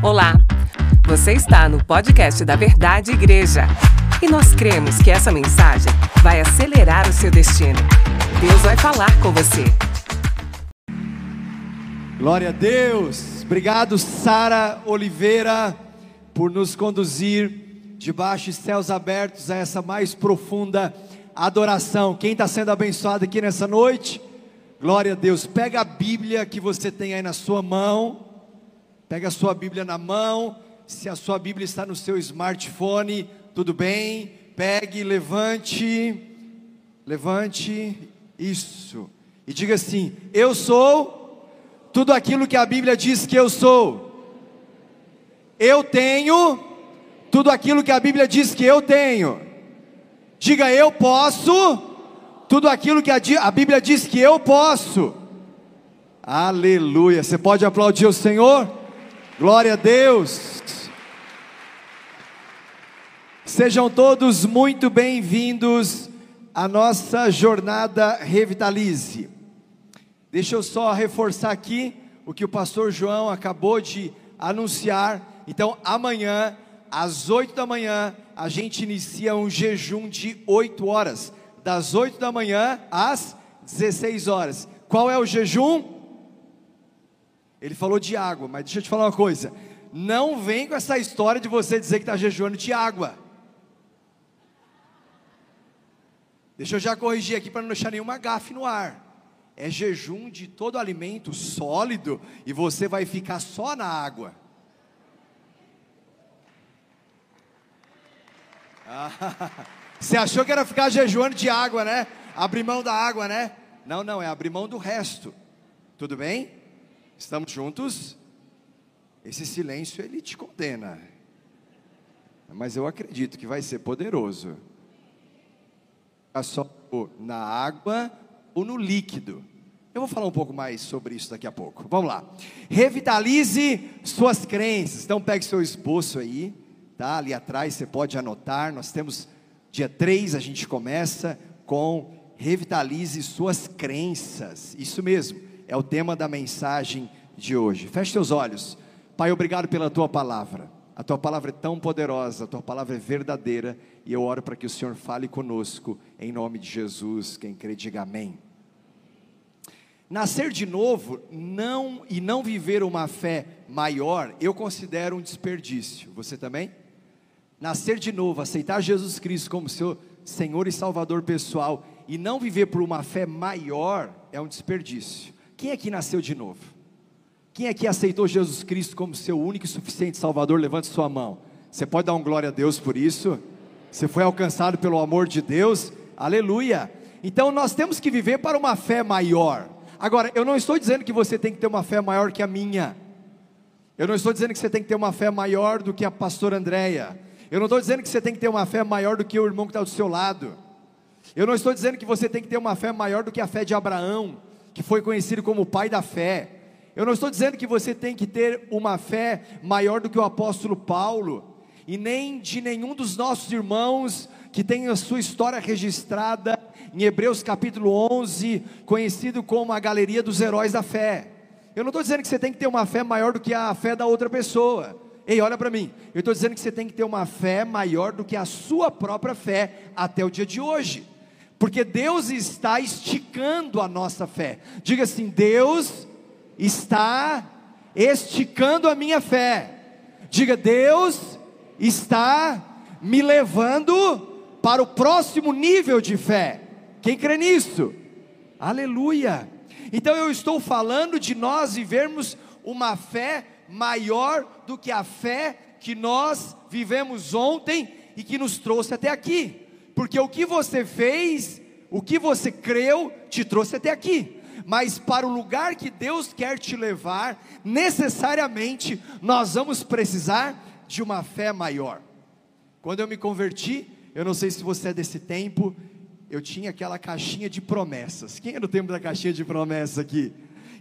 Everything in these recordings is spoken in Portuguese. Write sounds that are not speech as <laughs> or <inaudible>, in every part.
Olá, você está no podcast da Verdade Igreja e nós cremos que essa mensagem vai acelerar o seu destino. Deus vai falar com você. Glória a Deus. Obrigado, Sara Oliveira, por nos conduzir debaixo de céus abertos a essa mais profunda adoração. Quem está sendo abençoado aqui nessa noite? Glória a Deus. Pega a Bíblia que você tem aí na sua mão. Pega a sua Bíblia na mão. Se a sua Bíblia está no seu smartphone, tudo bem. Pegue, levante. Levante. Isso. E diga assim: Eu sou tudo aquilo que a Bíblia diz que eu sou. Eu tenho tudo aquilo que a Bíblia diz que eu tenho. Diga eu posso tudo aquilo que a, a Bíblia diz que eu posso. Aleluia. Você pode aplaudir o Senhor? Glória a Deus. Sejam todos muito bem-vindos à nossa jornada Revitalize. Deixa eu só reforçar aqui o que o pastor João acabou de anunciar. Então, amanhã, às 8 da manhã, a gente inicia um jejum de 8 horas, das 8 da manhã às 16 horas. Qual é o jejum? Ele falou de água, mas deixa eu te falar uma coisa: não vem com essa história de você dizer que está jejuando de água. Deixa eu já corrigir aqui para não deixar nenhuma gafe no ar. É jejum de todo alimento sólido e você vai ficar só na água. <laughs> você achou que era ficar jejuando de água, né? Abrir mão da água, né? Não, não, é abrir mão do resto. Tudo bem? Estamos juntos? Esse silêncio ele te condena. Mas eu acredito que vai ser poderoso. Só na água ou no líquido. Eu vou falar um pouco mais sobre isso daqui a pouco. Vamos lá. Revitalize suas crenças. Então pegue seu esboço aí, tá? Ali atrás você pode anotar. Nós temos dia 3 a gente começa com revitalize suas crenças. Isso mesmo é o tema da mensagem de hoje. Feche seus olhos. Pai, obrigado pela tua palavra. A tua palavra é tão poderosa, a tua palavra é verdadeira, e eu oro para que o Senhor fale conosco, em nome de Jesus. Quem crê, diga amém. Nascer de novo não e não viver uma fé maior, eu considero um desperdício. Você também? Nascer de novo, aceitar Jesus Cristo como seu Senhor e Salvador pessoal e não viver por uma fé maior é um desperdício. Quem aqui nasceu de novo? Quem aqui aceitou Jesus Cristo como seu único e suficiente Salvador? Levante sua mão. Você pode dar um glória a Deus por isso? Você foi alcançado pelo amor de Deus? Aleluia! Então nós temos que viver para uma fé maior. Agora, eu não estou dizendo que você tem que ter uma fé maior que a minha. Eu não estou dizendo que você tem que ter uma fé maior do que a pastora Andréia. Eu não estou dizendo que você tem que ter uma fé maior do que o irmão que está do seu lado. Eu não estou dizendo que você tem que ter uma fé maior do que a fé de Abraão que foi conhecido como pai da fé. Eu não estou dizendo que você tem que ter uma fé maior do que o apóstolo Paulo, e nem de nenhum dos nossos irmãos que tem a sua história registrada em Hebreus capítulo 11, conhecido como a galeria dos heróis da fé. Eu não estou dizendo que você tem que ter uma fé maior do que a fé da outra pessoa. Ei, olha para mim. Eu estou dizendo que você tem que ter uma fé maior do que a sua própria fé até o dia de hoje porque Deus está esticando a nossa fé. Diga assim: Deus está esticando a minha fé. Diga, Deus está me levando para o próximo nível de fé. Quem crê nisso? Aleluia. Então eu estou falando de nós vivermos uma fé maior do que a fé que nós vivemos ontem e que nos trouxe até aqui porque o que você fez, o que você creu, te trouxe até aqui. Mas para o lugar que Deus quer te levar, necessariamente nós vamos precisar de uma fé maior. Quando eu me converti, eu não sei se você é desse tempo, eu tinha aquela caixinha de promessas. Quem é do tempo da caixinha de promessas aqui?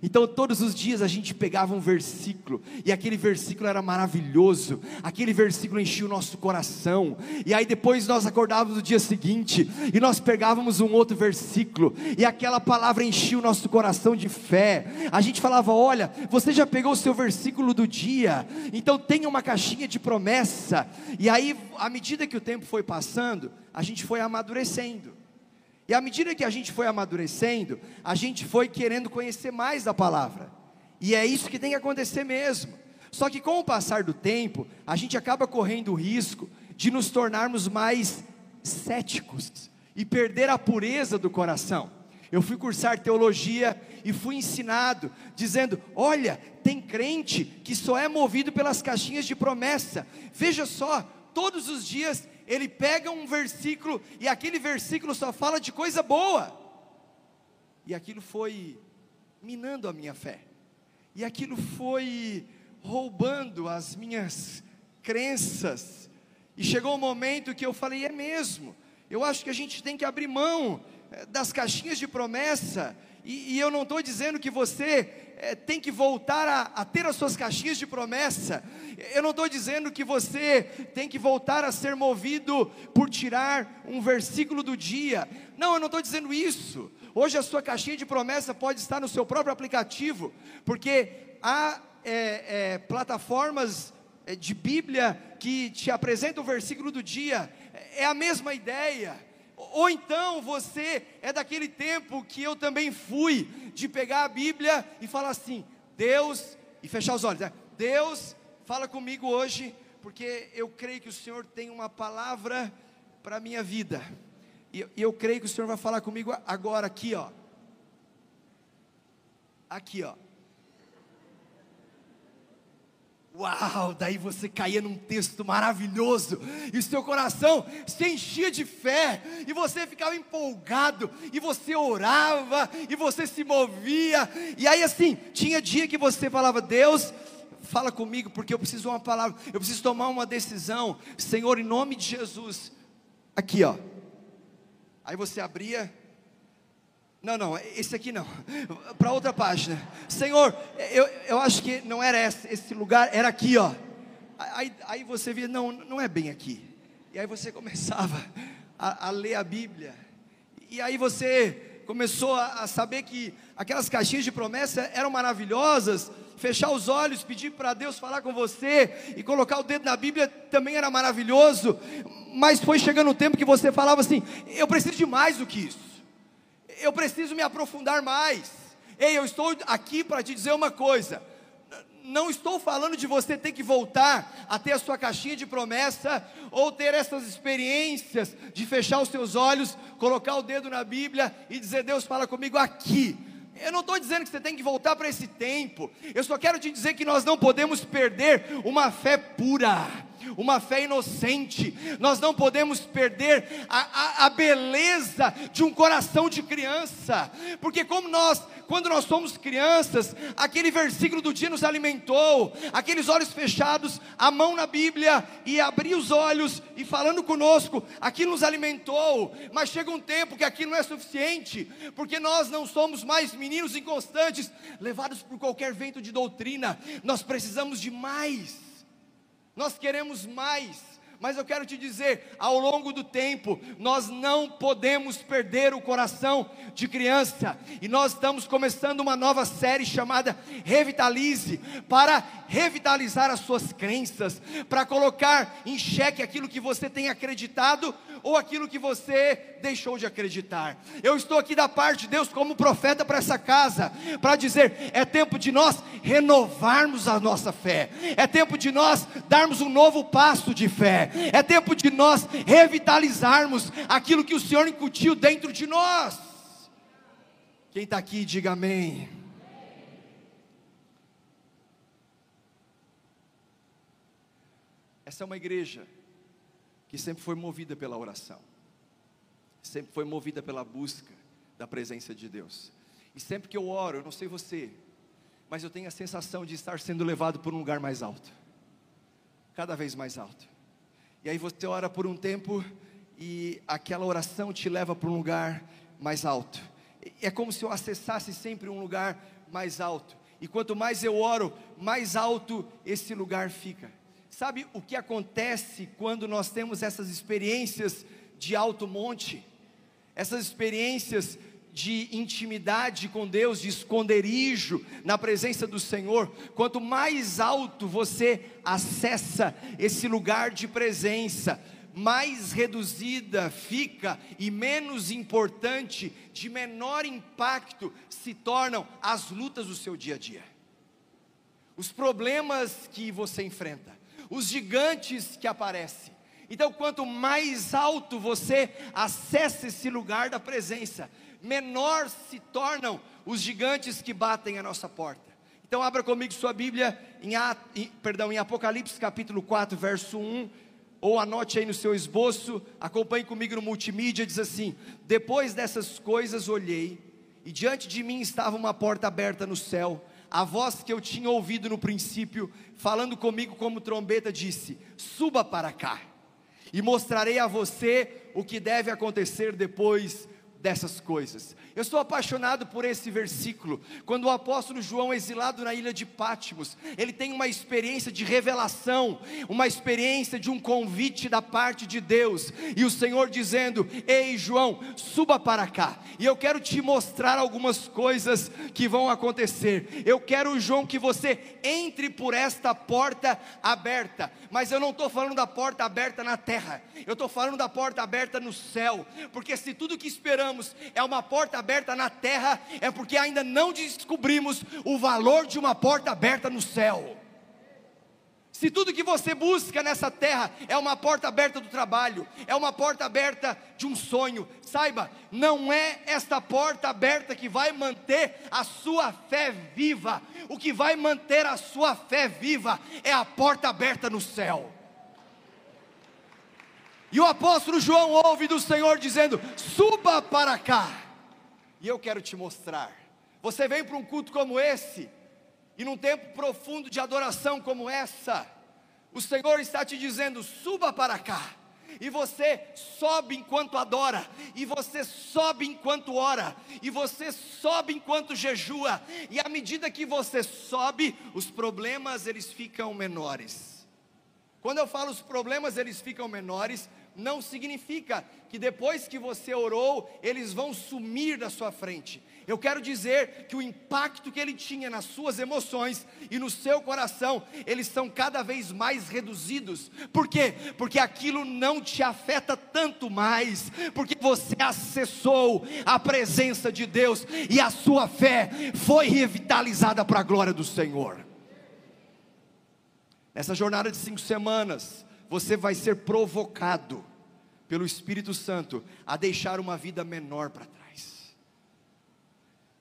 Então, todos os dias a gente pegava um versículo, e aquele versículo era maravilhoso, aquele versículo enchia o nosso coração, e aí depois nós acordávamos no dia seguinte, e nós pegávamos um outro versículo, e aquela palavra enchia o nosso coração de fé. A gente falava: Olha, você já pegou o seu versículo do dia, então tenha uma caixinha de promessa, e aí, à medida que o tempo foi passando, a gente foi amadurecendo. E à medida que a gente foi amadurecendo, a gente foi querendo conhecer mais da palavra. E é isso que tem que acontecer mesmo. Só que com o passar do tempo, a gente acaba correndo o risco de nos tornarmos mais céticos e perder a pureza do coração. Eu fui cursar teologia e fui ensinado, dizendo: olha, tem crente que só é movido pelas caixinhas de promessa. Veja só, todos os dias ele pega um versículo e aquele versículo só fala de coisa boa. E aquilo foi minando a minha fé. E aquilo foi roubando as minhas crenças. E chegou um momento que eu falei: é mesmo. Eu acho que a gente tem que abrir mão eh, das caixinhas de promessa. E, e eu não estou dizendo que você é, tem que voltar a, a, ter as suas caixinhas de promessa. Eu não estou dizendo que você tem que voltar a ser movido por tirar um versículo do dia. Não, eu não estou dizendo isso. Hoje a sua caixinha de promessa pode estar no seu próprio aplicativo, porque há é, é, plataformas de Bíblia que te apresentam o versículo do dia. É a mesma ideia. Ou então você é daquele tempo que eu também fui, de pegar a Bíblia e falar assim: Deus, e fechar os olhos, né? Deus, fala comigo hoje, porque eu creio que o Senhor tem uma palavra para a minha vida, e eu creio que o Senhor vai falar comigo agora, aqui, ó. Aqui, ó. Uau, daí você caía num texto maravilhoso, e seu coração se enchia de fé, e você ficava empolgado, e você orava, e você se movia, e aí assim, tinha dia que você falava, Deus, fala comigo, porque eu preciso uma palavra, eu preciso tomar uma decisão, Senhor, em nome de Jesus, aqui ó, aí você abria, não, não, esse aqui não. Para outra página. Senhor, eu, eu acho que não era esse, esse lugar, era aqui, ó. Aí, aí você via, não, não é bem aqui. E aí você <laughs> começava a, a ler a Bíblia. E aí você começou a, a saber que aquelas caixinhas de promessa eram maravilhosas. Fechar os olhos, pedir para Deus falar com você e colocar o dedo na Bíblia também era maravilhoso. Mas foi chegando o tempo que você falava assim: eu preciso de mais do que isso eu preciso me aprofundar mais. Ei, eu estou aqui para te dizer uma coisa. Não estou falando de você ter que voltar a ter a sua caixinha de promessa ou ter essas experiências de fechar os seus olhos, colocar o dedo na Bíblia e dizer: Deus fala comigo aqui. Eu não estou dizendo que você tem que voltar para esse tempo. Eu só quero te dizer que nós não podemos perder uma fé pura uma fé inocente, nós não podemos perder a, a, a beleza de um coração de criança, porque como nós, quando nós somos crianças, aquele versículo do dia nos alimentou, aqueles olhos fechados, a mão na Bíblia e abrir os olhos e falando conosco, aquilo nos alimentou, mas chega um tempo que aquilo não é suficiente, porque nós não somos mais meninos inconstantes, levados por qualquer vento de doutrina, nós precisamos de mais nós queremos mais. Mas eu quero te dizer, ao longo do tempo, nós não podemos perder o coração de criança, e nós estamos começando uma nova série chamada Revitalize, para revitalizar as suas crenças, para colocar em xeque aquilo que você tem acreditado ou aquilo que você deixou de acreditar. Eu estou aqui da parte de Deus como profeta para essa casa, para dizer: é tempo de nós renovarmos a nossa fé, é tempo de nós darmos um novo passo de fé, é tempo de nós revitalizarmos aquilo que o Senhor incutiu dentro de nós. Quem está aqui, diga amém. Essa é uma igreja que sempre foi movida pela oração, sempre foi movida pela busca da presença de Deus. E sempre que eu oro, eu não sei você, mas eu tenho a sensação de estar sendo levado por um lugar mais alto, cada vez mais alto. E aí você ora por um tempo e aquela oração te leva para um lugar mais alto. É como se eu acessasse sempre um lugar mais alto. E quanto mais eu oro, mais alto esse lugar fica. Sabe o que acontece quando nós temos essas experiências de alto monte? Essas experiências de intimidade com Deus, de esconderijo na presença do Senhor, quanto mais alto você acessa esse lugar de presença, mais reduzida fica e menos importante, de menor impacto se tornam as lutas do seu dia a dia. Os problemas que você enfrenta, os gigantes que aparecem. Então, quanto mais alto você acessa esse lugar da presença, menor se tornam os gigantes que batem a nossa porta. Então, abra comigo sua Bíblia em, em, perdão, em Apocalipse capítulo 4, verso 1 ou anote aí no seu esboço, acompanhe comigo no multimídia, diz assim: Depois dessas coisas olhei, e diante de mim estava uma porta aberta no céu. A voz que eu tinha ouvido no princípio, falando comigo como trombeta, disse: Suba para cá, e mostrarei a você o que deve acontecer depois dessas coisas. Eu estou apaixonado por esse versículo. Quando o apóstolo João, exilado na ilha de Pátimos, ele tem uma experiência de revelação, uma experiência de um convite da parte de Deus, e o Senhor dizendo: Ei, João, suba para cá, e eu quero te mostrar algumas coisas que vão acontecer. Eu quero, João, que você entre por esta porta aberta, mas eu não estou falando da porta aberta na terra, eu estou falando da porta aberta no céu, porque se tudo que esperamos é uma porta aberta na terra, é porque ainda não descobrimos o valor de uma porta aberta no céu. Se tudo que você busca nessa terra é uma porta aberta do trabalho, é uma porta aberta de um sonho, saiba, não é esta porta aberta que vai manter a sua fé viva. O que vai manter a sua fé viva é a porta aberta no céu. E o apóstolo João ouve do Senhor dizendo: Suba para cá. E eu quero te mostrar. Você vem para um culto como esse, e num tempo profundo de adoração como essa, o Senhor está te dizendo: suba para cá. E você sobe enquanto adora, e você sobe enquanto ora, e você sobe enquanto jejua, e à medida que você sobe, os problemas eles ficam menores. Quando eu falo os problemas eles ficam menores, não significa que depois que você orou, eles vão sumir da sua frente. Eu quero dizer que o impacto que ele tinha nas suas emoções e no seu coração, eles são cada vez mais reduzidos. Por quê? Porque aquilo não te afeta tanto mais, porque você acessou a presença de Deus e a sua fé foi revitalizada para a glória do Senhor. Nessa jornada de cinco semanas, você vai ser provocado pelo Espírito Santo a deixar uma vida menor para trás,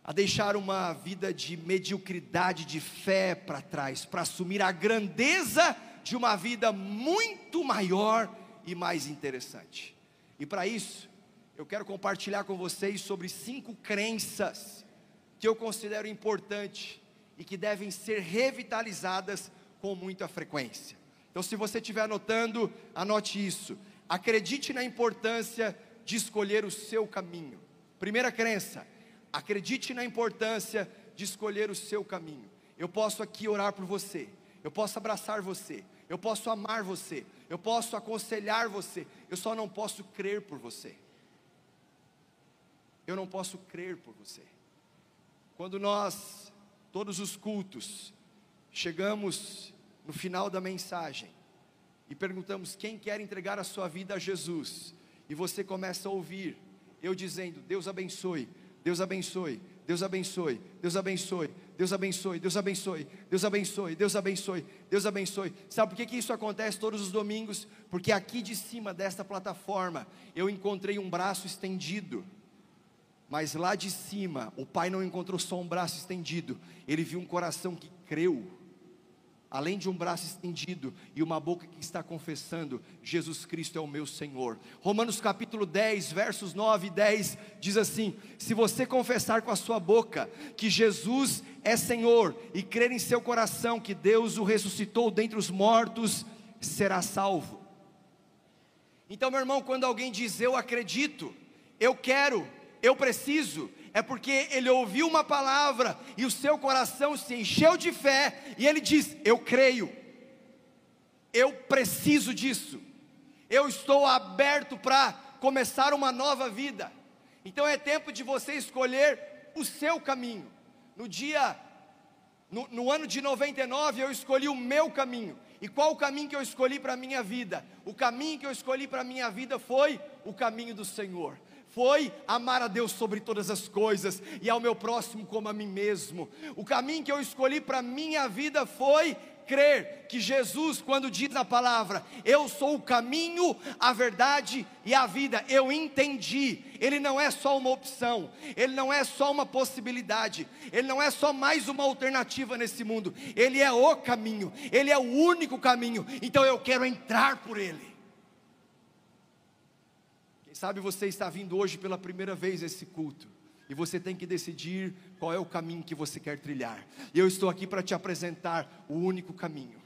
a deixar uma vida de mediocridade, de fé para trás, para assumir a grandeza de uma vida muito maior e mais interessante. E para isso, eu quero compartilhar com vocês sobre cinco crenças que eu considero importante e que devem ser revitalizadas com muita frequência. Então, se você estiver anotando, anote isso. Acredite na importância de escolher o seu caminho. Primeira crença, acredite na importância de escolher o seu caminho. Eu posso aqui orar por você, eu posso abraçar você, eu posso amar você, eu posso aconselhar você, eu só não posso crer por você. Eu não posso crer por você. Quando nós, todos os cultos, chegamos no final da mensagem e perguntamos quem quer entregar a sua vida a Jesus, e você começa a ouvir eu dizendo: Deus abençoe, Deus abençoe, Deus abençoe, Deus abençoe, Deus abençoe, Deus abençoe, Deus abençoe, Deus abençoe, Deus abençoe. Sabe por que, que isso acontece todos os domingos? Porque aqui de cima desta plataforma eu encontrei um braço estendido. Mas lá de cima, o pai não encontrou só um braço estendido, ele viu um coração que creu além de um braço estendido e uma boca que está confessando: Jesus Cristo é o meu Senhor. Romanos capítulo 10, versos 9 e 10 diz assim: Se você confessar com a sua boca que Jesus é Senhor e crer em seu coração que Deus o ressuscitou dentre os mortos, será salvo. Então, meu irmão, quando alguém diz eu acredito, eu quero, eu preciso, é porque ele ouviu uma palavra e o seu coração se encheu de fé e ele diz: Eu creio, eu preciso disso, eu estou aberto para começar uma nova vida. Então é tempo de você escolher o seu caminho. No dia, no, no ano de 99, eu escolhi o meu caminho. E qual o caminho que eu escolhi para a minha vida? O caminho que eu escolhi para a minha vida foi o caminho do Senhor. Foi amar a Deus sobre todas as coisas e ao meu próximo como a mim mesmo. O caminho que eu escolhi para minha vida foi crer que Jesus, quando diz na palavra, eu sou o caminho, a verdade e a vida, eu entendi, ele não é só uma opção, ele não é só uma possibilidade, ele não é só mais uma alternativa nesse mundo, ele é o caminho, ele é o único caminho, então eu quero entrar por ele. Sabe você está vindo hoje pela primeira vez a esse culto e você tem que decidir qual é o caminho que você quer trilhar. E eu estou aqui para te apresentar o único caminho.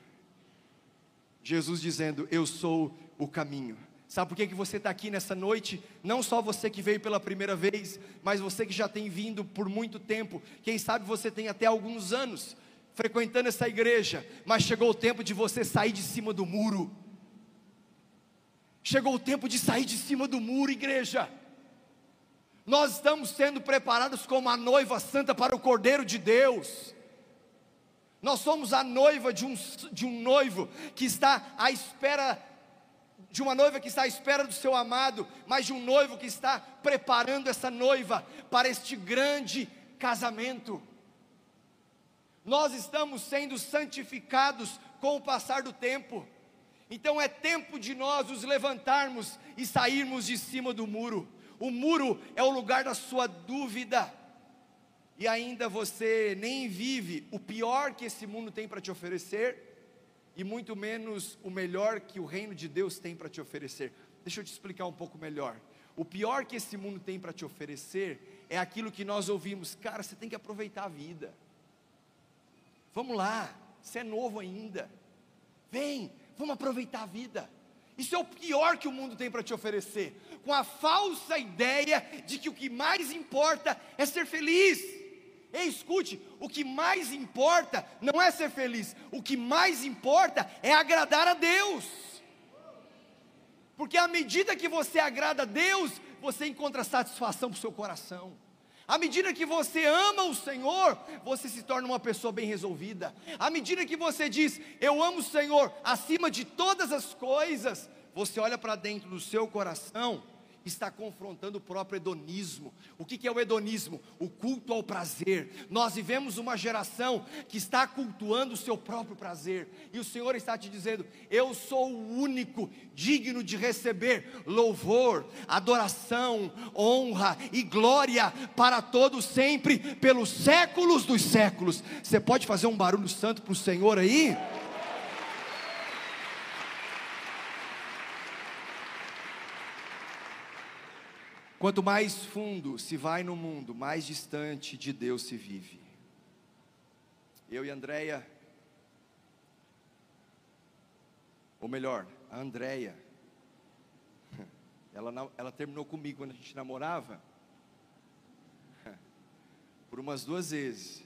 Jesus dizendo: Eu sou o caminho. Sabe por que, que você está aqui nessa noite? Não só você que veio pela primeira vez, mas você que já tem vindo por muito tempo. Quem sabe você tem até alguns anos frequentando essa igreja, mas chegou o tempo de você sair de cima do muro. Chegou o tempo de sair de cima do muro, igreja. Nós estamos sendo preparados como a noiva santa para o Cordeiro de Deus. Nós somos a noiva de um, de um noivo que está à espera, de uma noiva que está à espera do seu amado, mas de um noivo que está preparando essa noiva para este grande casamento. Nós estamos sendo santificados com o passar do tempo. Então é tempo de nós nos levantarmos e sairmos de cima do muro. O muro é o lugar da sua dúvida. E ainda você nem vive o pior que esse mundo tem para te oferecer, e muito menos o melhor que o reino de Deus tem para te oferecer. Deixa eu te explicar um pouco melhor. O pior que esse mundo tem para te oferecer é aquilo que nós ouvimos, cara, você tem que aproveitar a vida. Vamos lá, você é novo ainda. Vem, vamos aproveitar a vida. Isso é o pior que o mundo tem para te oferecer, com a falsa ideia de que o que mais importa é ser feliz. Ei, escute, o que mais importa não é ser feliz, o que mais importa é agradar a Deus. Porque à medida que você agrada a Deus, você encontra satisfação para o seu coração. À medida que você ama o Senhor, você se torna uma pessoa bem resolvida. À medida que você diz, eu amo o Senhor acima de todas as coisas, você olha para dentro do seu coração está confrontando o próprio hedonismo. O que é o hedonismo? O culto ao prazer. Nós vivemos uma geração que está cultuando o seu próprio prazer, e o Senhor está te dizendo: Eu sou o único digno de receber louvor, adoração, honra e glória para todos sempre, pelos séculos dos séculos. Você pode fazer um barulho santo para o Senhor aí? Quanto mais fundo se vai no mundo, mais distante de Deus se vive. Eu e Andréia, ou melhor, a Andréia, ela, ela terminou comigo quando a gente namorava, por umas duas vezes.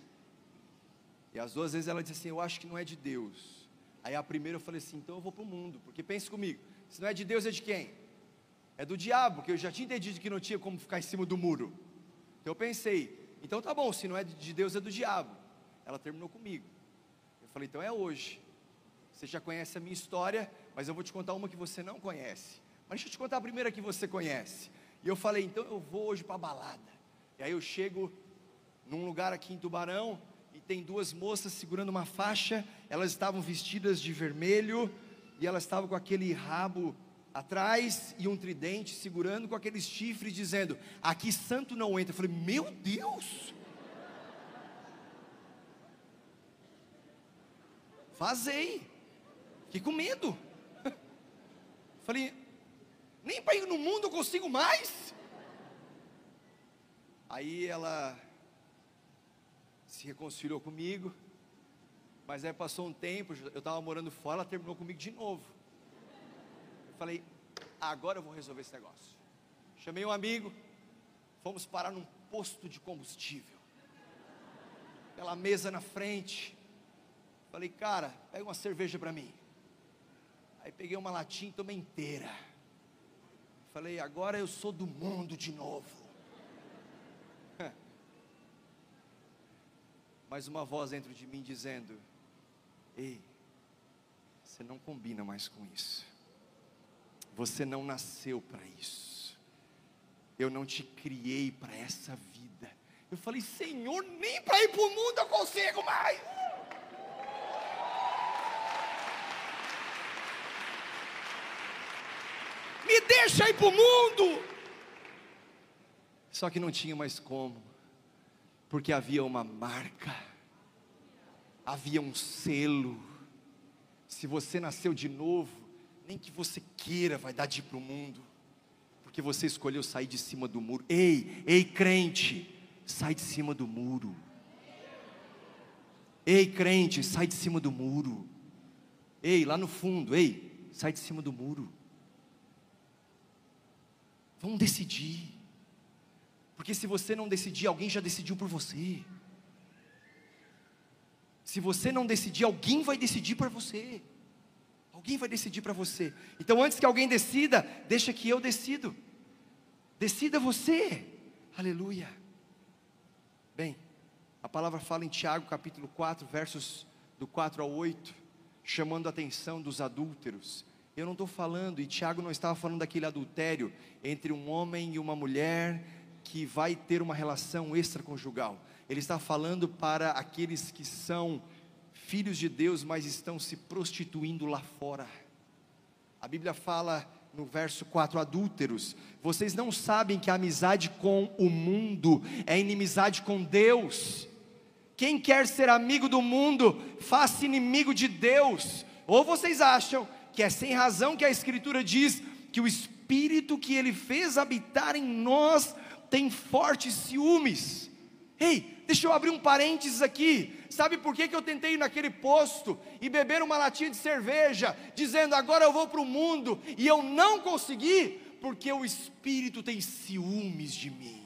E as duas vezes ela disse assim: Eu acho que não é de Deus. Aí a primeira eu falei assim: Então eu vou para o mundo, porque pense comigo: se não é de Deus, é de quem? É do diabo, que eu já tinha entendido que não tinha como ficar em cima do muro. Então eu pensei, então tá bom, se não é de Deus, é do diabo. Ela terminou comigo. Eu falei, então é hoje. Você já conhece a minha história, mas eu vou te contar uma que você não conhece. Mas deixa eu te contar a primeira que você conhece. E eu falei, então eu vou hoje para a balada. E aí eu chego num lugar aqui em Tubarão e tem duas moças segurando uma faixa. Elas estavam vestidas de vermelho e elas estavam com aquele rabo atrás e um tridente segurando com aqueles chifres, dizendo: Aqui santo não entra. Eu falei: Meu Deus! Vazei, fiquei com medo. <laughs> Falei: Nem para ir no mundo eu consigo mais. Aí ela se reconciliou comigo, mas aí passou um tempo, eu estava morando fora, ela terminou comigo de novo. Falei, agora eu vou resolver esse negócio. Chamei um amigo, fomos parar num posto de combustível. Aquela mesa na frente. Falei, cara, pega uma cerveja para mim. Aí peguei uma latinha e tomei inteira. Falei, agora eu sou do mundo de novo. <laughs> Mas uma voz dentro de mim dizendo: Ei, você não combina mais com isso. Você não nasceu para isso. Eu não te criei para essa vida. Eu falei, Senhor, nem para ir para o mundo eu consigo mais. Me deixa ir para o mundo. Só que não tinha mais como, porque havia uma marca, havia um selo. Se você nasceu de novo, nem que você queira vai dar de ir para o mundo, porque você escolheu sair de cima do muro. Ei, ei, crente, sai de cima do muro. Ei, crente, sai de cima do muro. Ei, lá no fundo, ei, sai de cima do muro. Vamos decidir. Porque se você não decidir, alguém já decidiu por você. Se você não decidir, alguém vai decidir por você. Alguém vai decidir para você. Então, antes que alguém decida, deixa que eu decido. Decida você. Aleluia. Bem, a palavra fala em Tiago capítulo 4, versos do 4 ao 8, chamando a atenção dos adúlteros. Eu não estou falando, e Tiago não estava falando daquele adultério entre um homem e uma mulher que vai ter uma relação extraconjugal. Ele está falando para aqueles que são filhos de Deus, mas estão se prostituindo lá fora. A Bíblia fala no verso 4: adúlteros, vocês não sabem que a amizade com o mundo é inimizade com Deus. Quem quer ser amigo do mundo, faça inimigo de Deus. Ou vocês acham que é sem razão que a Escritura diz que o Espírito que Ele fez habitar em nós tem fortes ciúmes? Ei, deixa eu abrir um parênteses aqui. Sabe por que, que eu tentei ir naquele posto e beber uma latinha de cerveja, dizendo agora eu vou para o mundo, e eu não consegui? Porque o Espírito tem ciúmes de mim.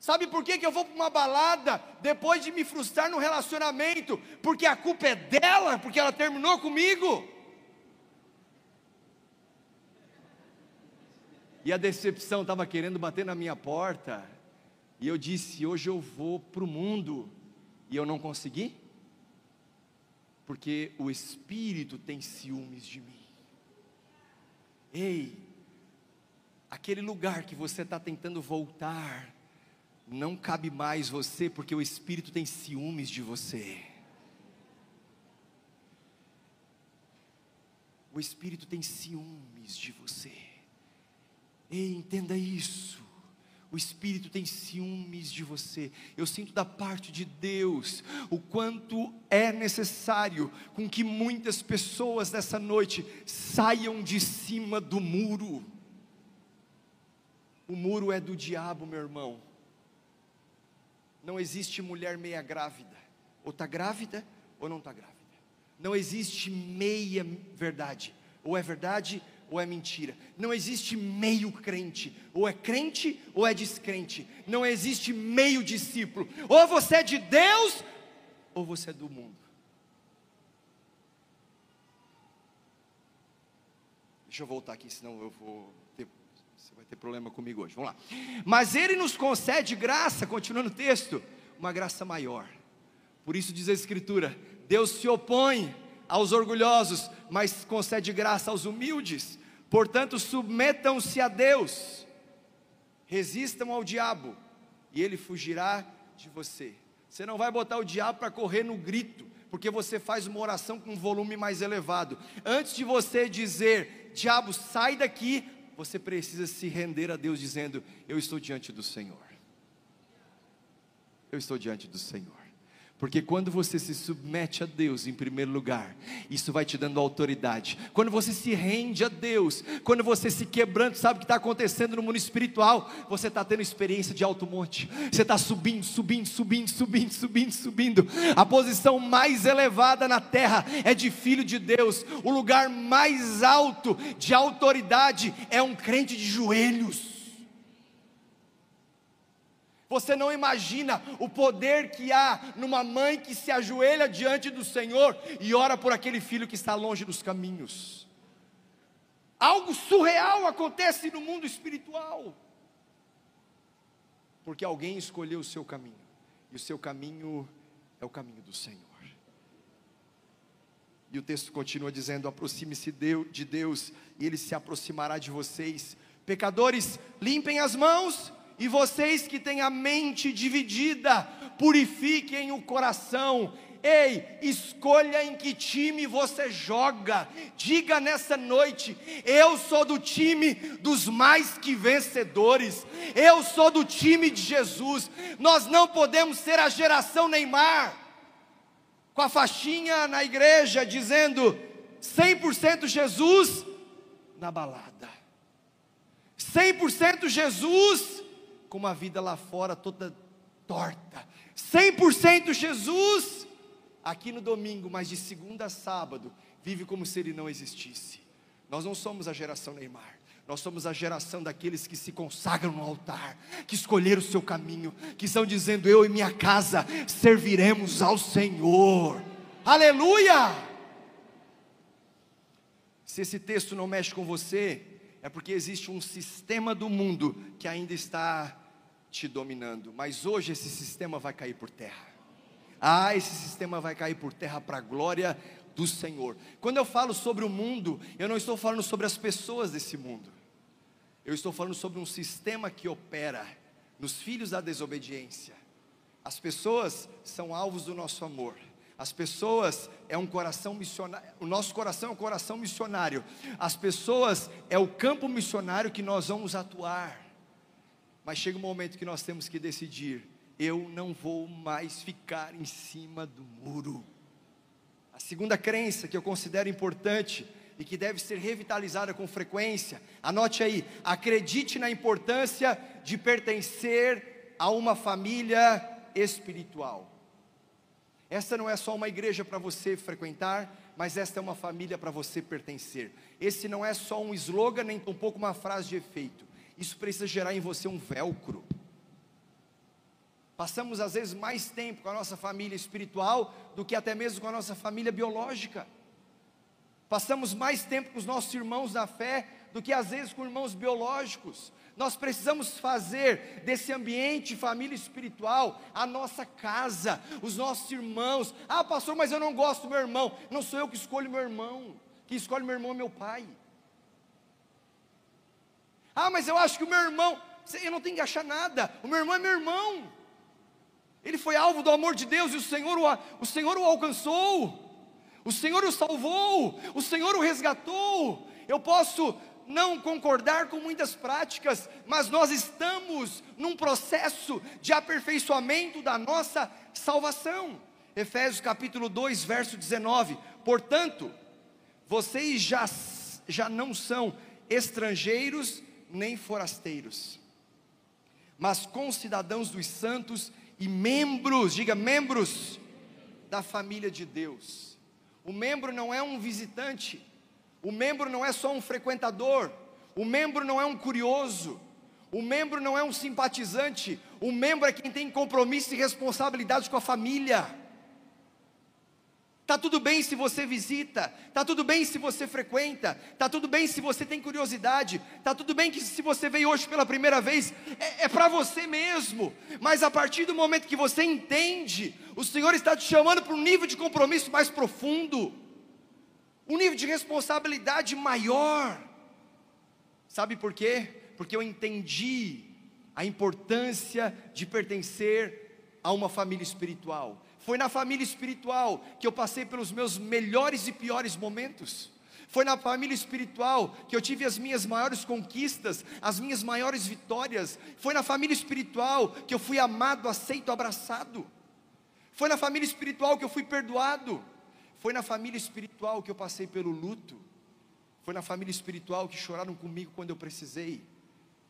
Sabe por que, que eu vou para uma balada depois de me frustrar no relacionamento? Porque a culpa é dela, porque ela terminou comigo. E a decepção estava querendo bater na minha porta. E eu disse: hoje eu vou para o mundo. E eu não consegui? Porque o Espírito tem ciúmes de mim. Ei, aquele lugar que você está tentando voltar, não cabe mais você, porque o Espírito tem ciúmes de você. O Espírito tem ciúmes de você. Ei, entenda isso. O Espírito tem ciúmes de você. Eu sinto da parte de Deus o quanto é necessário com que muitas pessoas nessa noite saiam de cima do muro. O muro é do diabo, meu irmão. Não existe mulher meia grávida. Ou está grávida ou não está grávida. Não existe meia verdade. Ou é verdade ou é mentira. Não existe meio crente, ou é crente ou é descrente. Não existe meio discípulo. Ou você é de Deus ou você é do mundo. Deixa eu voltar aqui, senão eu vou ter, você vai ter problema comigo hoje. Vamos lá. Mas ele nos concede graça, continuando o texto, uma graça maior. Por isso diz a Escritura: Deus se opõe aos orgulhosos, mas concede graça aos humildes. Portanto, submetam-se a Deus, resistam ao diabo, e ele fugirá de você. Você não vai botar o diabo para correr no grito, porque você faz uma oração com um volume mais elevado. Antes de você dizer, diabo, sai daqui, você precisa se render a Deus, dizendo: Eu estou diante do Senhor. Eu estou diante do Senhor. Porque quando você se submete a Deus em primeiro lugar, isso vai te dando autoridade. Quando você se rende a Deus, quando você se quebrando, sabe o que está acontecendo no mundo espiritual? Você está tendo experiência de alto monte. Você está subindo, subindo, subindo, subindo, subindo, subindo. A posição mais elevada na terra é de filho de Deus. O lugar mais alto de autoridade é um crente de joelhos. Você não imagina o poder que há numa mãe que se ajoelha diante do Senhor e ora por aquele filho que está longe dos caminhos. Algo surreal acontece no mundo espiritual. Porque alguém escolheu o seu caminho, e o seu caminho é o caminho do Senhor. E o texto continua dizendo: aproxime-se de Deus, e Ele se aproximará de vocês. Pecadores, limpem as mãos e vocês que têm a mente dividida, purifiquem o coração. Ei, escolha em que time você joga. Diga nessa noite: eu sou do time dos mais que vencedores. Eu sou do time de Jesus. Nós não podemos ser a geração Neymar, com a faixinha na igreja dizendo 100% Jesus na balada. 100% Jesus com uma vida lá fora toda torta. 100% Jesus aqui no domingo, mas de segunda a sábado, vive como se ele não existisse. Nós não somos a geração Neymar. Nós somos a geração daqueles que se consagram no altar, que escolheram o seu caminho, que estão dizendo: Eu e minha casa serviremos ao Senhor. Aleluia! Se esse texto não mexe com você, é porque existe um sistema do mundo que ainda está te dominando, mas hoje esse sistema vai cair por terra. Ah, esse sistema vai cair por terra para a glória do Senhor. Quando eu falo sobre o mundo, eu não estou falando sobre as pessoas desse mundo. Eu estou falando sobre um sistema que opera nos filhos da desobediência. As pessoas são alvos do nosso amor. As pessoas é um coração missionário, o nosso coração é um coração missionário. As pessoas é o campo missionário que nós vamos atuar. Mas chega um momento que nós temos que decidir: eu não vou mais ficar em cima do muro. A segunda crença que eu considero importante e que deve ser revitalizada com frequência, anote aí: acredite na importância de pertencer a uma família espiritual. Esta não é só uma igreja para você frequentar, mas esta é uma família para você pertencer. Esse não é só um slogan, nem tampouco uma frase de efeito isso precisa gerar em você um velcro. Passamos às vezes mais tempo com a nossa família espiritual do que até mesmo com a nossa família biológica. Passamos mais tempo com os nossos irmãos da fé do que às vezes com irmãos biológicos. Nós precisamos fazer desse ambiente família espiritual a nossa casa, os nossos irmãos. Ah, pastor, mas eu não gosto do meu irmão. Não sou eu que escolho meu irmão. Quem escolhe meu irmão é meu pai. Ah, mas eu acho que o meu irmão, eu não tenho que achar nada, o meu irmão é meu irmão. Ele foi alvo do amor de Deus e o Senhor o, o, Senhor o alcançou, o Senhor o salvou, o Senhor o resgatou. Eu posso não concordar com muitas práticas, mas nós estamos num processo de aperfeiçoamento da nossa salvação. Efésios capítulo 2, verso 19. Portanto, vocês já, já não são estrangeiros nem forasteiros, mas concidadãos dos santos e membros, diga membros da família de Deus. O membro não é um visitante, o membro não é só um frequentador, o membro não é um curioso, o membro não é um simpatizante, o membro é quem tem compromisso e responsabilidade com a família. Tá tudo bem se você visita, tá tudo bem se você frequenta, tá tudo bem se você tem curiosidade, tá tudo bem que se você veio hoje pela primeira vez, é, é para você mesmo. Mas a partir do momento que você entende, o Senhor está te chamando para um nível de compromisso mais profundo, um nível de responsabilidade maior. Sabe por quê? Porque eu entendi a importância de pertencer a uma família espiritual. Foi na família espiritual que eu passei pelos meus melhores e piores momentos. Foi na família espiritual que eu tive as minhas maiores conquistas, as minhas maiores vitórias. Foi na família espiritual que eu fui amado, aceito, abraçado. Foi na família espiritual que eu fui perdoado. Foi na família espiritual que eu passei pelo luto. Foi na família espiritual que choraram comigo quando eu precisei.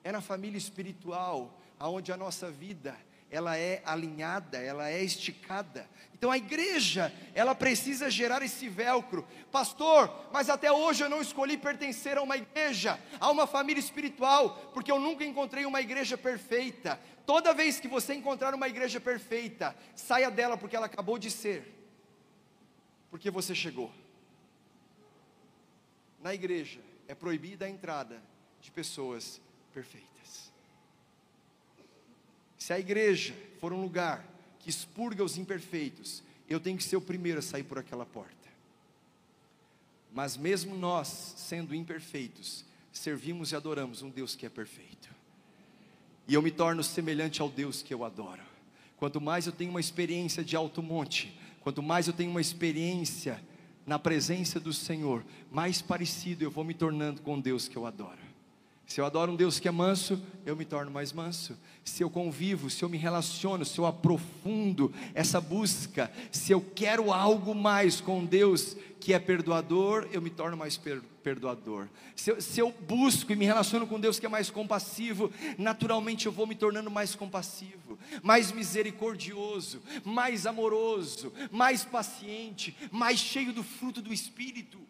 É na família espiritual aonde a nossa vida ela é alinhada, ela é esticada. Então a igreja, ela precisa gerar esse velcro. Pastor, mas até hoje eu não escolhi pertencer a uma igreja, a uma família espiritual, porque eu nunca encontrei uma igreja perfeita. toda vez que você encontrar uma igreja perfeita, saia dela porque ela acabou de ser, porque você chegou. Na igreja é proibida a entrada de pessoas perfeitas. Se a igreja for um lugar que expurga os imperfeitos, eu tenho que ser o primeiro a sair por aquela porta. Mas mesmo nós, sendo imperfeitos, servimos e adoramos um Deus que é perfeito. E eu me torno semelhante ao Deus que eu adoro. Quanto mais eu tenho uma experiência de alto monte, quanto mais eu tenho uma experiência na presença do Senhor, mais parecido eu vou me tornando com Deus que eu adoro. Se eu adoro um Deus que é manso, eu me torno mais manso. Se eu convivo, se eu me relaciono, se eu aprofundo essa busca, se eu quero algo mais com Deus que é perdoador, eu me torno mais perdoador. Se eu, se eu busco e me relaciono com Deus que é mais compassivo, naturalmente eu vou me tornando mais compassivo, mais misericordioso, mais amoroso, mais paciente, mais cheio do fruto do Espírito.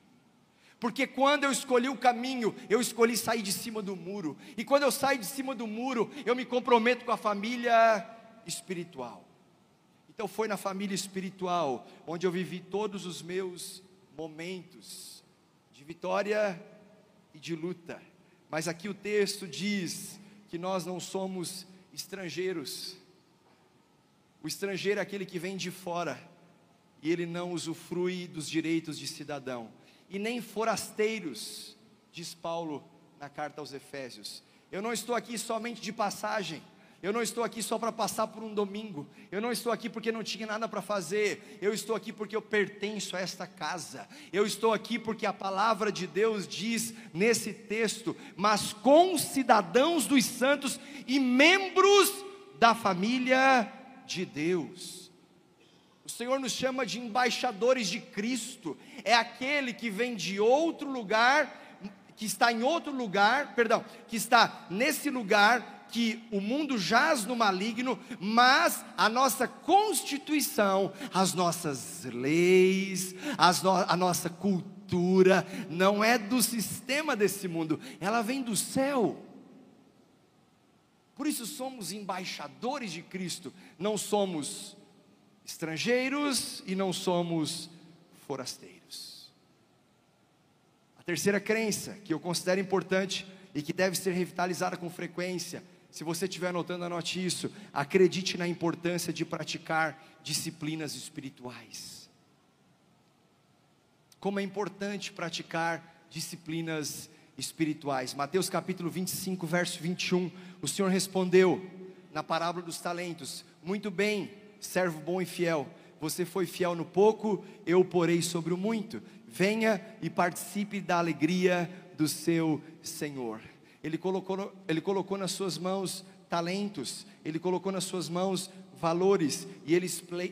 Porque quando eu escolhi o caminho, eu escolhi sair de cima do muro. E quando eu saio de cima do muro, eu me comprometo com a família espiritual. Então foi na família espiritual onde eu vivi todos os meus momentos de vitória e de luta. Mas aqui o texto diz que nós não somos estrangeiros. O estrangeiro é aquele que vem de fora e ele não usufrui dos direitos de cidadão e nem forasteiros, diz Paulo na carta aos Efésios. Eu não estou aqui somente de passagem. Eu não estou aqui só para passar por um domingo. Eu não estou aqui porque não tinha nada para fazer. Eu estou aqui porque eu pertenço a esta casa. Eu estou aqui porque a palavra de Deus diz nesse texto: mas com cidadãos dos santos e membros da família de Deus. O Senhor nos chama de embaixadores de Cristo, é aquele que vem de outro lugar, que está em outro lugar, perdão, que está nesse lugar que o mundo jaz no maligno, mas a nossa constituição, as nossas leis, as no, a nossa cultura, não é do sistema desse mundo, ela vem do céu. Por isso somos embaixadores de Cristo, não somos estrangeiros e não somos forasteiros. A terceira crença que eu considero importante e que deve ser revitalizada com frequência, se você estiver anotando, anote isso. Acredite na importância de praticar disciplinas espirituais. Como é importante praticar disciplinas espirituais. Mateus capítulo 25, verso 21. O Senhor respondeu na parábola dos talentos: Muito bem, servo bom e fiel. Você foi fiel no pouco, eu porei sobre o muito. Venha e participe da alegria do seu Senhor. Ele colocou, ele colocou nas suas mãos talentos, ele colocou nas suas mãos valores, e ele,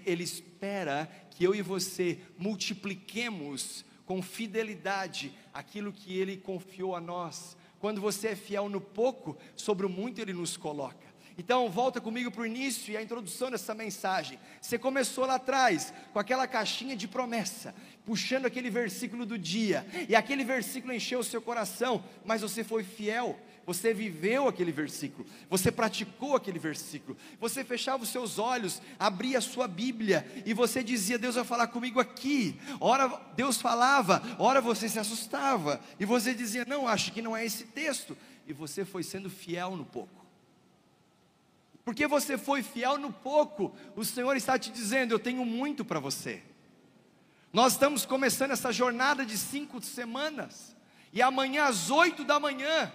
ele espera que eu e você multipliquemos com fidelidade aquilo que ele confiou a nós. Quando você é fiel no pouco, sobre o muito ele nos coloca. Então, volta comigo para o início e a introdução dessa mensagem. Você começou lá atrás com aquela caixinha de promessa, puxando aquele versículo do dia, e aquele versículo encheu o seu coração, mas você foi fiel, você viveu aquele versículo, você praticou aquele versículo, você fechava os seus olhos, abria a sua Bíblia e você dizia: Deus vai falar comigo aqui. Ora, Deus falava, ora você se assustava, e você dizia: Não, acho que não é esse texto, e você foi sendo fiel no pouco. Porque você foi fiel no pouco, o Senhor está te dizendo: Eu tenho muito para você. Nós estamos começando essa jornada de cinco semanas, e amanhã às oito da manhã,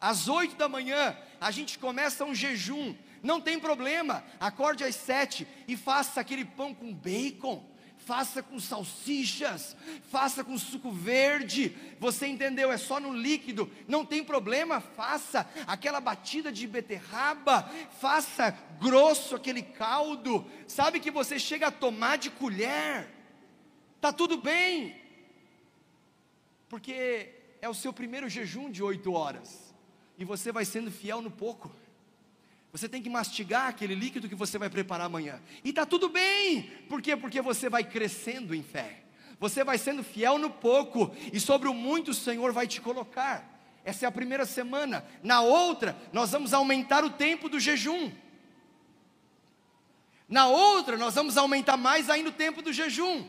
às oito da manhã, a gente começa um jejum. Não tem problema, acorde às sete e faça aquele pão com bacon faça com salsichas, faça com suco verde. Você entendeu? É só no líquido, não tem problema. Faça aquela batida de beterraba, faça grosso aquele caldo. Sabe que você chega a tomar de colher, tá tudo bem, porque é o seu primeiro jejum de oito horas e você vai sendo fiel no pouco. Você tem que mastigar aquele líquido que você vai preparar amanhã. E está tudo bem. Por quê? Porque você vai crescendo em fé. Você vai sendo fiel no pouco. E sobre o muito o Senhor vai te colocar. Essa é a primeira semana. Na outra, nós vamos aumentar o tempo do jejum. Na outra, nós vamos aumentar mais ainda o tempo do jejum.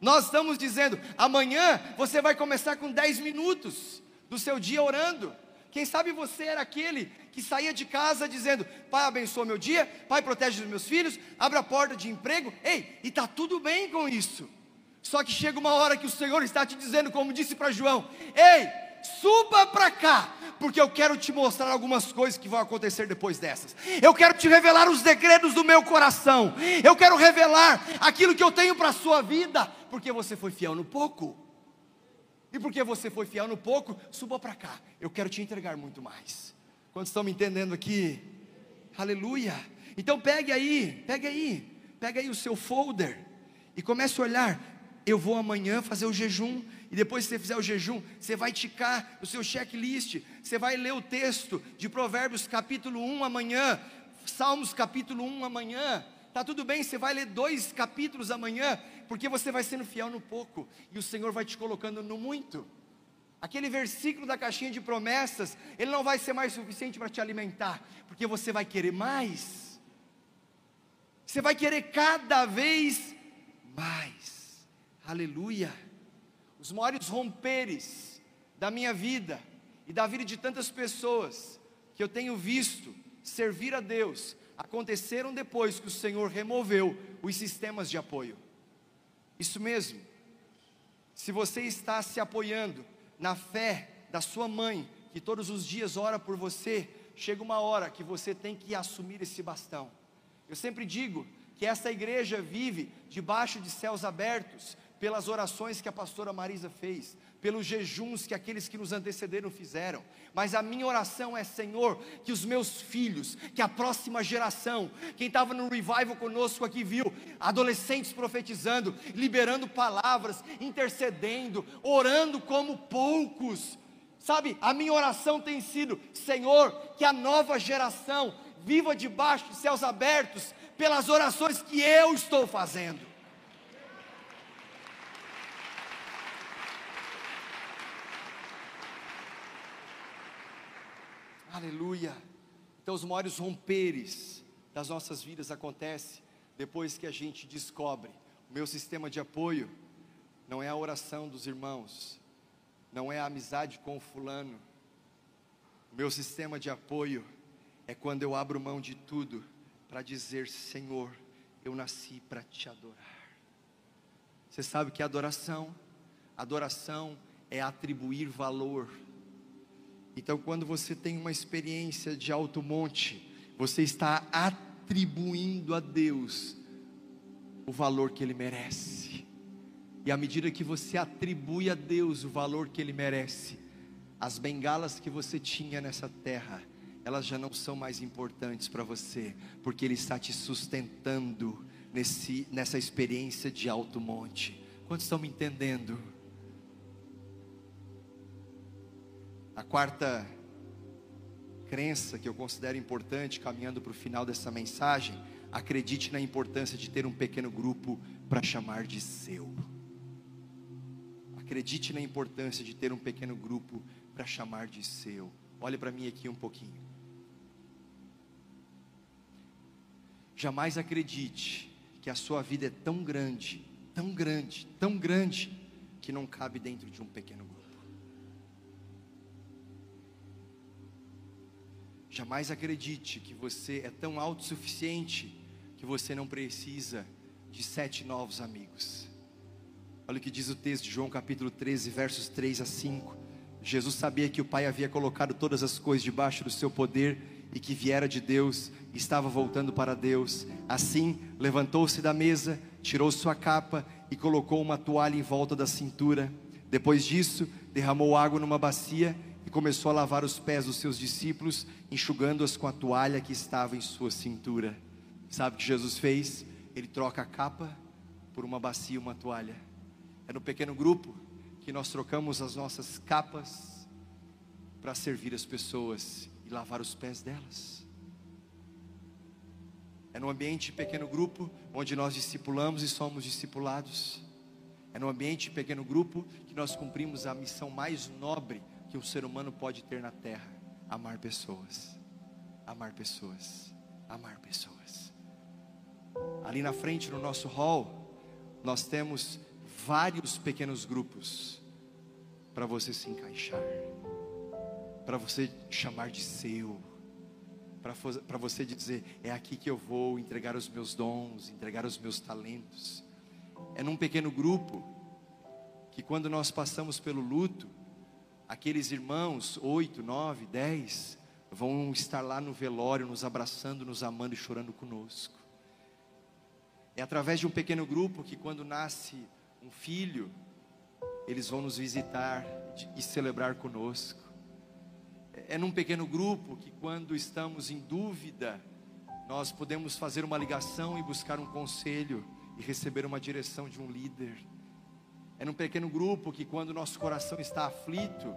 Nós estamos dizendo, amanhã você vai começar com 10 minutos do seu dia orando. Quem sabe você era aquele que saía de casa dizendo: Pai, abençoa meu dia, Pai, protege os meus filhos, abre a porta de emprego. Ei, e está tudo bem com isso. Só que chega uma hora que o Senhor está te dizendo, como disse para João: Ei, suba para cá, porque eu quero te mostrar algumas coisas que vão acontecer depois dessas. Eu quero te revelar os segredos do meu coração. Eu quero revelar aquilo que eu tenho para a sua vida, porque você foi fiel no pouco. E porque você foi fiel no pouco, suba para cá. Eu quero te entregar muito mais. Quantos estão me entendendo aqui? Aleluia. Então pegue aí, pegue aí, pegue aí o seu folder e comece a olhar. Eu vou amanhã fazer o jejum e depois que você fizer o jejum, você vai ticar o seu checklist, você vai ler o texto de Provérbios capítulo 1 amanhã, Salmos capítulo 1 amanhã. Tá tudo bem, você vai ler dois capítulos amanhã, porque você vai sendo fiel no pouco e o Senhor vai te colocando no muito. Aquele versículo da caixinha de promessas, ele não vai ser mais suficiente para te alimentar, porque você vai querer mais. Você vai querer cada vez mais. Aleluia os maiores romperes da minha vida e da vida de tantas pessoas que eu tenho visto servir a Deus aconteceram depois que o Senhor removeu os sistemas de apoio. Isso mesmo. Se você está se apoiando na fé da sua mãe, que todos os dias ora por você, chega uma hora que você tem que assumir esse bastão. Eu sempre digo que essa igreja vive debaixo de céus abertos, pelas orações que a pastora Marisa fez, pelos jejuns que aqueles que nos antecederam fizeram. Mas a minha oração é, Senhor, que os meus filhos, que a próxima geração, quem estava no revival conosco aqui viu, adolescentes profetizando, liberando palavras, intercedendo, orando como poucos. Sabe, a minha oração tem sido, Senhor, que a nova geração viva debaixo de céus abertos pelas orações que eu estou fazendo. Aleluia. Então os maiores romperes das nossas vidas acontecem depois que a gente descobre o meu sistema de apoio não é a oração dos irmãos, não é a amizade com o fulano. O meu sistema de apoio é quando eu abro mão de tudo para dizer: Senhor, eu nasci para te adorar. Você sabe que é adoração? Adoração é atribuir valor então, quando você tem uma experiência de alto monte, você está atribuindo a Deus o valor que Ele merece. E à medida que você atribui a Deus o valor que Ele merece, as bengalas que você tinha nessa terra, elas já não são mais importantes para você, porque Ele está te sustentando nesse, nessa experiência de alto monte. Quantos estão me entendendo? A quarta crença que eu considero importante, caminhando para o final dessa mensagem, acredite na importância de ter um pequeno grupo para chamar de seu. Acredite na importância de ter um pequeno grupo para chamar de seu. Olhe para mim aqui um pouquinho. Jamais acredite que a sua vida é tão grande, tão grande, tão grande, que não cabe dentro de um pequeno grupo. Jamais acredite que você é tão autossuficiente que você não precisa de sete novos amigos. Olha o que diz o texto de João capítulo 13, versos 3 a 5. Jesus sabia que o Pai havia colocado todas as coisas debaixo do seu poder e que viera de Deus estava voltando para Deus. Assim, levantou-se da mesa, tirou sua capa e colocou uma toalha em volta da cintura. Depois disso, derramou água numa bacia e começou a lavar os pés dos seus discípulos, enxugando-as com a toalha que estava em sua cintura. Sabe o que Jesus fez? Ele troca a capa por uma bacia e uma toalha. É no pequeno grupo que nós trocamos as nossas capas para servir as pessoas e lavar os pés delas. É no ambiente pequeno grupo onde nós discipulamos e somos discipulados. É no ambiente pequeno grupo que nós cumprimos a missão mais nobre que o ser humano pode ter na terra: amar pessoas, amar pessoas, amar pessoas. Ali na frente, no nosso hall, nós temos vários pequenos grupos para você se encaixar, para você chamar de seu, para você dizer: é aqui que eu vou entregar os meus dons, entregar os meus talentos. É num pequeno grupo que, quando nós passamos pelo luto, aqueles irmãos, oito, nove, dez, vão estar lá no velório, nos abraçando, nos amando e chorando conosco. É através de um pequeno grupo que, quando nasce um filho, eles vão nos visitar e celebrar conosco. É num pequeno grupo que, quando estamos em dúvida, nós podemos fazer uma ligação e buscar um conselho e receber uma direção de um líder. É num pequeno grupo que, quando nosso coração está aflito,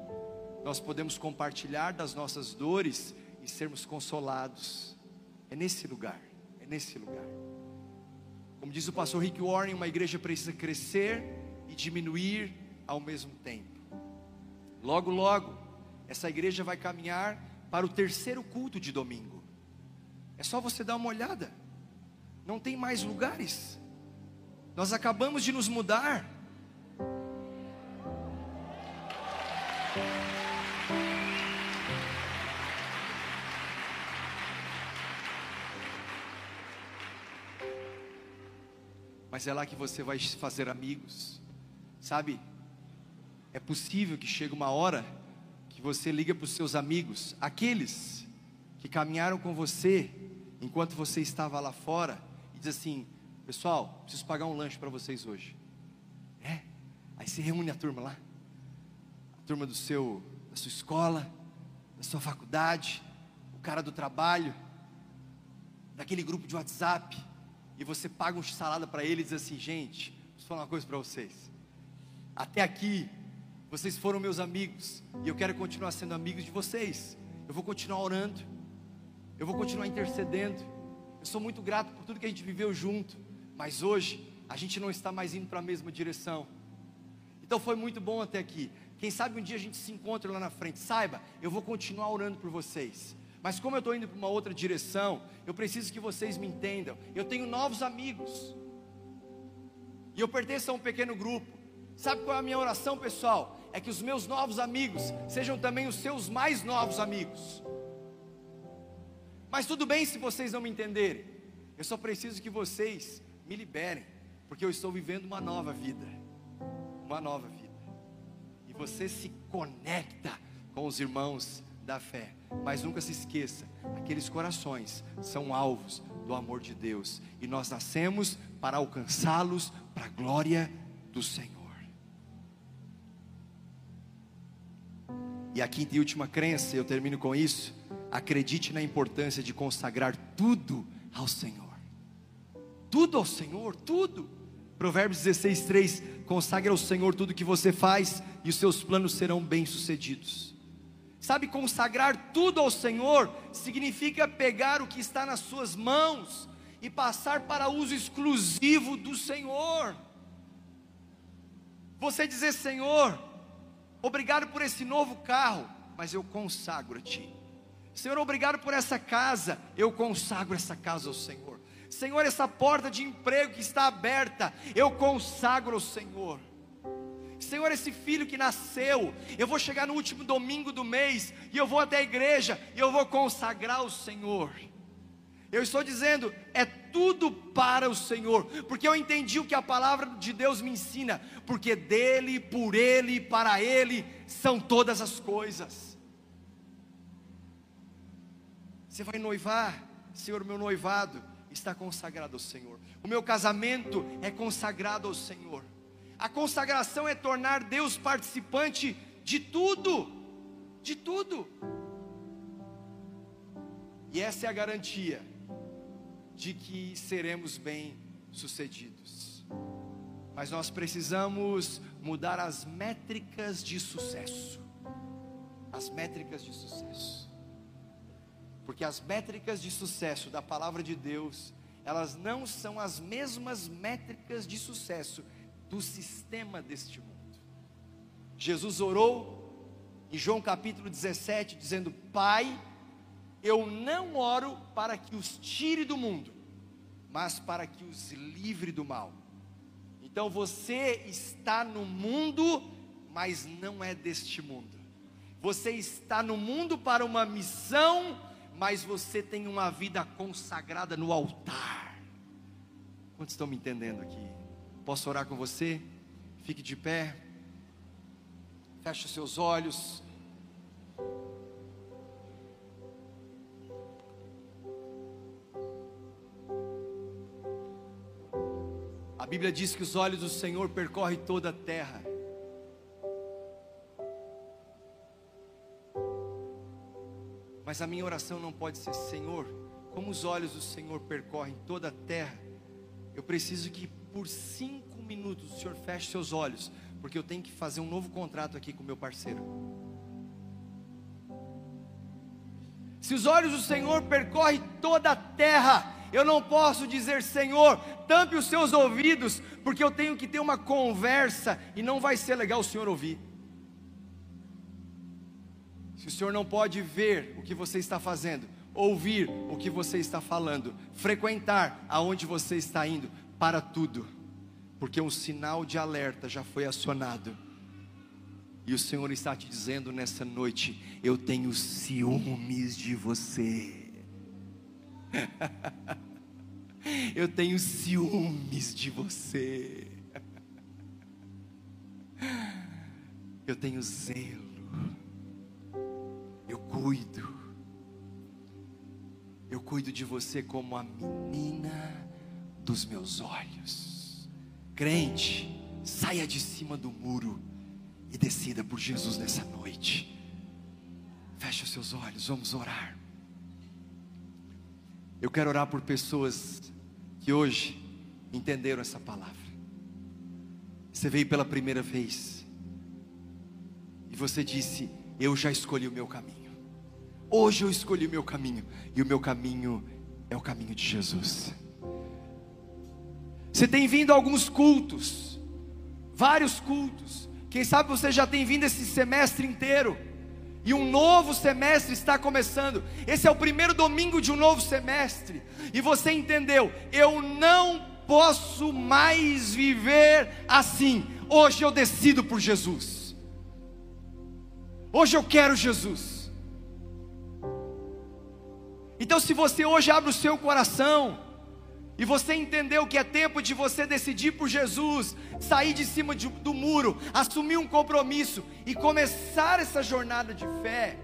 nós podemos compartilhar das nossas dores e sermos consolados. É nesse lugar, é nesse lugar. Como diz o pastor Rick Warren, uma igreja precisa crescer e diminuir ao mesmo tempo. Logo, logo, essa igreja vai caminhar para o terceiro culto de domingo. É só você dar uma olhada. Não tem mais lugares. Nós acabamos de nos mudar. Mas é lá que você vai fazer amigos. Sabe? É possível que chegue uma hora que você liga para os seus amigos, aqueles que caminharam com você enquanto você estava lá fora, e diz assim: Pessoal, preciso pagar um lanche para vocês hoje. É? Aí você reúne a turma lá, a turma do seu, da sua escola, da sua faculdade, o cara do trabalho, daquele grupo de WhatsApp, e você paga um salada para ele e diz assim: Gente, preciso falar uma coisa para vocês. Até aqui, vocês foram meus amigos, e eu quero continuar sendo amigo de vocês. Eu vou continuar orando, eu vou continuar intercedendo. Eu sou muito grato por tudo que a gente viveu junto. Mas hoje a gente não está mais indo para a mesma direção. Então foi muito bom até aqui. Quem sabe um dia a gente se encontra lá na frente. Saiba, eu vou continuar orando por vocês. Mas como eu estou indo para uma outra direção, eu preciso que vocês me entendam. Eu tenho novos amigos. E eu pertenço a um pequeno grupo. Sabe qual é a minha oração, pessoal? É que os meus novos amigos sejam também os seus mais novos amigos. Mas tudo bem se vocês não me entenderem. Eu só preciso que vocês me liberem, porque eu estou vivendo uma nova vida. Uma nova vida. E você se conecta com os irmãos da fé. Mas nunca se esqueça, aqueles corações são alvos do amor de Deus, e nós nascemos para alcançá-los para a glória do Senhor. E a quinta e última crença, eu termino com isso. Acredite na importância de consagrar tudo ao Senhor tudo ao Senhor, tudo. Provérbios 16, 3: consagre ao Senhor tudo que você faz, e os seus planos serão bem-sucedidos. Sabe, consagrar tudo ao Senhor significa pegar o que está nas suas mãos e passar para uso exclusivo do Senhor. Você dizer, Senhor, obrigado por esse novo carro, mas eu consagro a Ti. Senhor, obrigado por essa casa, eu consagro essa casa ao Senhor. Senhor, essa porta de emprego que está aberta, eu consagro ao Senhor. Senhor, esse filho que nasceu, eu vou chegar no último domingo do mês e eu vou até a igreja e eu vou consagrar ao Senhor. Eu estou dizendo, é tudo para o Senhor, porque eu entendi o que a palavra de Deus me ensina, porque dele, por ele, para ele são todas as coisas. Você vai noivar, Senhor, meu noivado, está consagrado ao Senhor. O meu casamento é consagrado ao Senhor. A consagração é tornar Deus participante de tudo, de tudo. E essa é a garantia de que seremos bem-sucedidos. Mas nós precisamos mudar as métricas de sucesso. As métricas de sucesso. Porque as métricas de sucesso da palavra de Deus, elas não são as mesmas métricas de sucesso do sistema deste mundo. Jesus orou em João capítulo 17, dizendo: Pai, eu não oro para que os tire do mundo, mas para que os livre do mal. Então você está no mundo, mas não é deste mundo. Você está no mundo para uma missão, mas você tem uma vida consagrada no altar. Quantos estão me entendendo aqui? Posso orar com você? Fique de pé. Feche os seus olhos. A Bíblia diz que os olhos do Senhor percorrem toda a terra. Mas a minha oração não pode ser, Senhor, como os olhos do Senhor percorrem toda a terra, eu preciso que por cinco minutos o Senhor feche seus olhos, porque eu tenho que fazer um novo contrato aqui com meu parceiro. Se os olhos do Senhor percorrem toda a terra, eu não posso dizer, Senhor, tampe os seus ouvidos, porque eu tenho que ter uma conversa e não vai ser legal o Senhor ouvir. Se o Senhor não pode ver o que você está fazendo, ouvir o que você está falando, frequentar aonde você está indo, para tudo, porque um sinal de alerta já foi acionado. E o Senhor está te dizendo nessa noite: eu tenho ciúmes de você. <laughs> eu tenho ciúmes de você. eu tenho zelo eu cuido. Eu cuido de você como a menina dos meus olhos. Crente, saia de cima do muro e decida por Jesus nessa noite. Feche os seus olhos, vamos orar. Eu quero orar por pessoas que hoje entenderam essa palavra. Você veio pela primeira vez e você disse: Eu já escolhi o meu caminho. Hoje eu escolhi o meu caminho, e o meu caminho é o caminho de Jesus. Você tem vindo a alguns cultos, vários cultos. Quem sabe você já tem vindo esse semestre inteiro, e um novo semestre está começando. Esse é o primeiro domingo de um novo semestre, e você entendeu: eu não posso mais viver assim. Hoje eu decido por Jesus. Hoje eu quero Jesus. Então, se você hoje abre o seu coração, e você entendeu que é tempo de você decidir por Jesus, sair de cima de, do muro, assumir um compromisso e começar essa jornada de fé.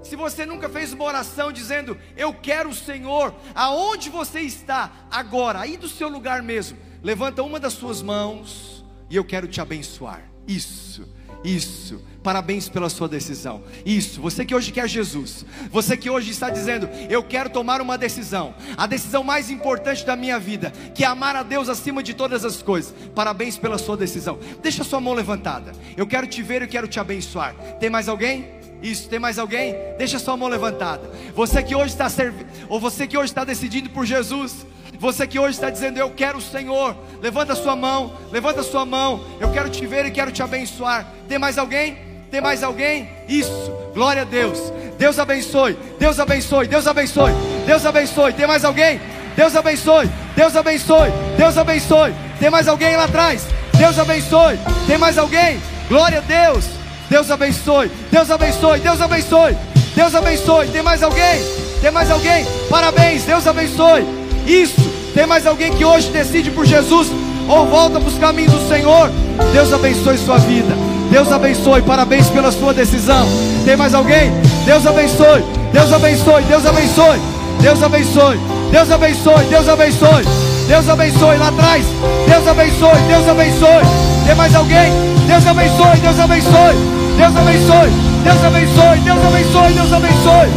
Se você nunca fez uma oração dizendo, Eu quero o Senhor, aonde você está agora, aí do seu lugar mesmo, levanta uma das suas mãos e eu quero te abençoar. Isso. Isso, parabéns pela sua decisão. Isso, você que hoje quer Jesus, você que hoje está dizendo, eu quero tomar uma decisão, a decisão mais importante da minha vida, que é amar a Deus acima de todas as coisas. Parabéns pela sua decisão. Deixa sua mão levantada. Eu quero te ver e quero te abençoar. Tem mais alguém? Isso, tem mais alguém? Deixa sua mão levantada. Você que hoje está servindo, ou você que hoje está decidindo por Jesus, você que hoje está dizendo, Eu quero o Senhor, levanta sua mão, levanta sua mão, eu quero te ver e quero te abençoar. Tem mais alguém? Tem mais alguém? Isso, glória a Deus. Deus abençoe, Deus abençoe, Deus abençoe, Deus abençoe. Tem mais alguém? Deus abençoe, Deus abençoe, Deus abençoe. Tem mais alguém lá atrás? Deus abençoe. Tem mais alguém? Glória a Deus. Deus abençoe, Deus abençoe, Deus abençoe, Deus abençoe. Tem mais alguém? Tem mais alguém? Parabéns, Deus abençoe. Isso. Tem mais alguém que hoje decide por Jesus ou volta para os caminhos do Senhor? Deus abençoe sua vida. Deus abençoe. Parabéns pela sua decisão. Tem mais alguém? Deus abençoe. Deus abençoe. Deus abençoe. Deus abençoe. Deus abençoe. Deus abençoe. Deus abençoe lá atrás. Deus abençoe. Deus abençoe. Tem mais alguém? Deus abençoe. Deus abençoe. Deus abençoe. Deus abençoe. Deus abençoe. Deus abençoe.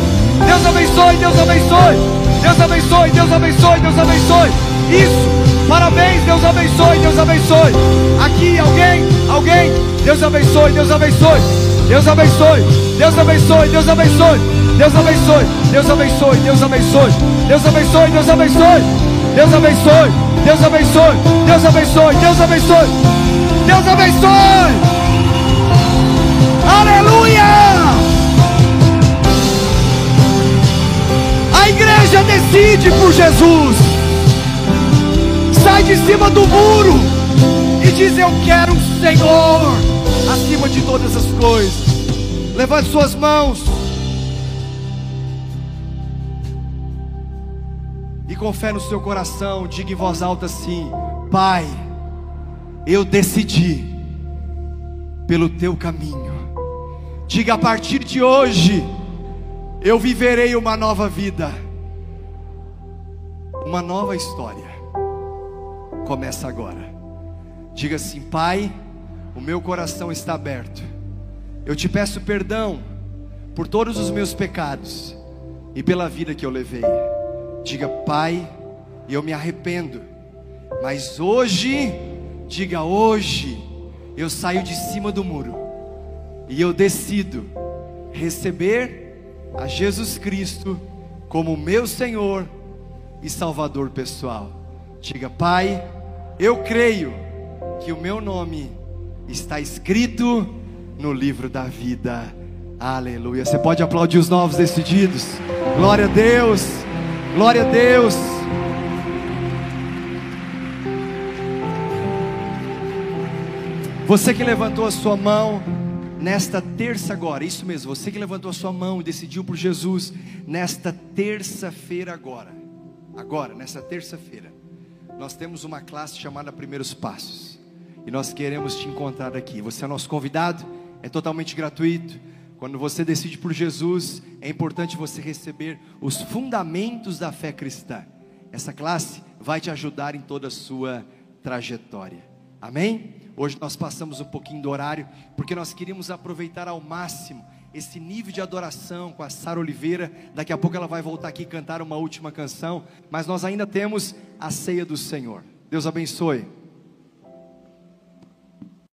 Deus abençoe. Deus abençoe. Deus abençoe, Deus abençoe, Deus abençoe. Isso. Parabéns, Deus abençoe, Deus abençoe. Aqui alguém, alguém. Deus abençoe, Deus abençoe. Deus abençoe, Deus abençoe, Deus abençoe. Deus abençoe, Deus abençoe, Deus abençoe. Deus abençoe, Deus abençoe. Deus abençoe, Deus abençoe, Deus abençoe, Deus abençoe. Deus abençoe. Aleluia! A igreja decide por Jesus. cima do muro e diz: Eu quero o Senhor acima de todas as coisas. Levante suas mãos. E com fé no seu coração, diga em voz alta assim: Pai, eu decidi pelo teu caminho. Diga a partir de hoje, eu viverei uma nova vida, uma nova história. Começa agora. Diga assim: Pai, o meu coração está aberto. Eu te peço perdão por todos os meus pecados e pela vida que eu levei. Diga, Pai, eu me arrependo. Mas hoje, diga hoje, eu saio de cima do muro e eu decido receber a Jesus Cristo como meu Senhor e Salvador pessoal. Diga, Pai, eu creio que o meu nome está escrito no livro da vida. Aleluia. Você pode aplaudir os novos decididos. Glória a Deus. Glória a Deus. Você que levantou a sua mão nesta terça agora, isso mesmo, você que levantou a sua mão e decidiu por Jesus nesta terça-feira agora. Agora, nesta terça-feira, nós temos uma classe chamada Primeiros Passos. E nós queremos te encontrar aqui. Você é nosso convidado, é totalmente gratuito. Quando você decide por Jesus, é importante você receber os fundamentos da fé cristã. Essa classe vai te ajudar em toda a sua trajetória. Amém? Hoje nós passamos um pouquinho do horário, porque nós queríamos aproveitar ao máximo esse nível de adoração com a Sara Oliveira. Daqui a pouco ela vai voltar aqui cantar uma última canção, mas nós ainda temos a ceia do Senhor. Deus abençoe.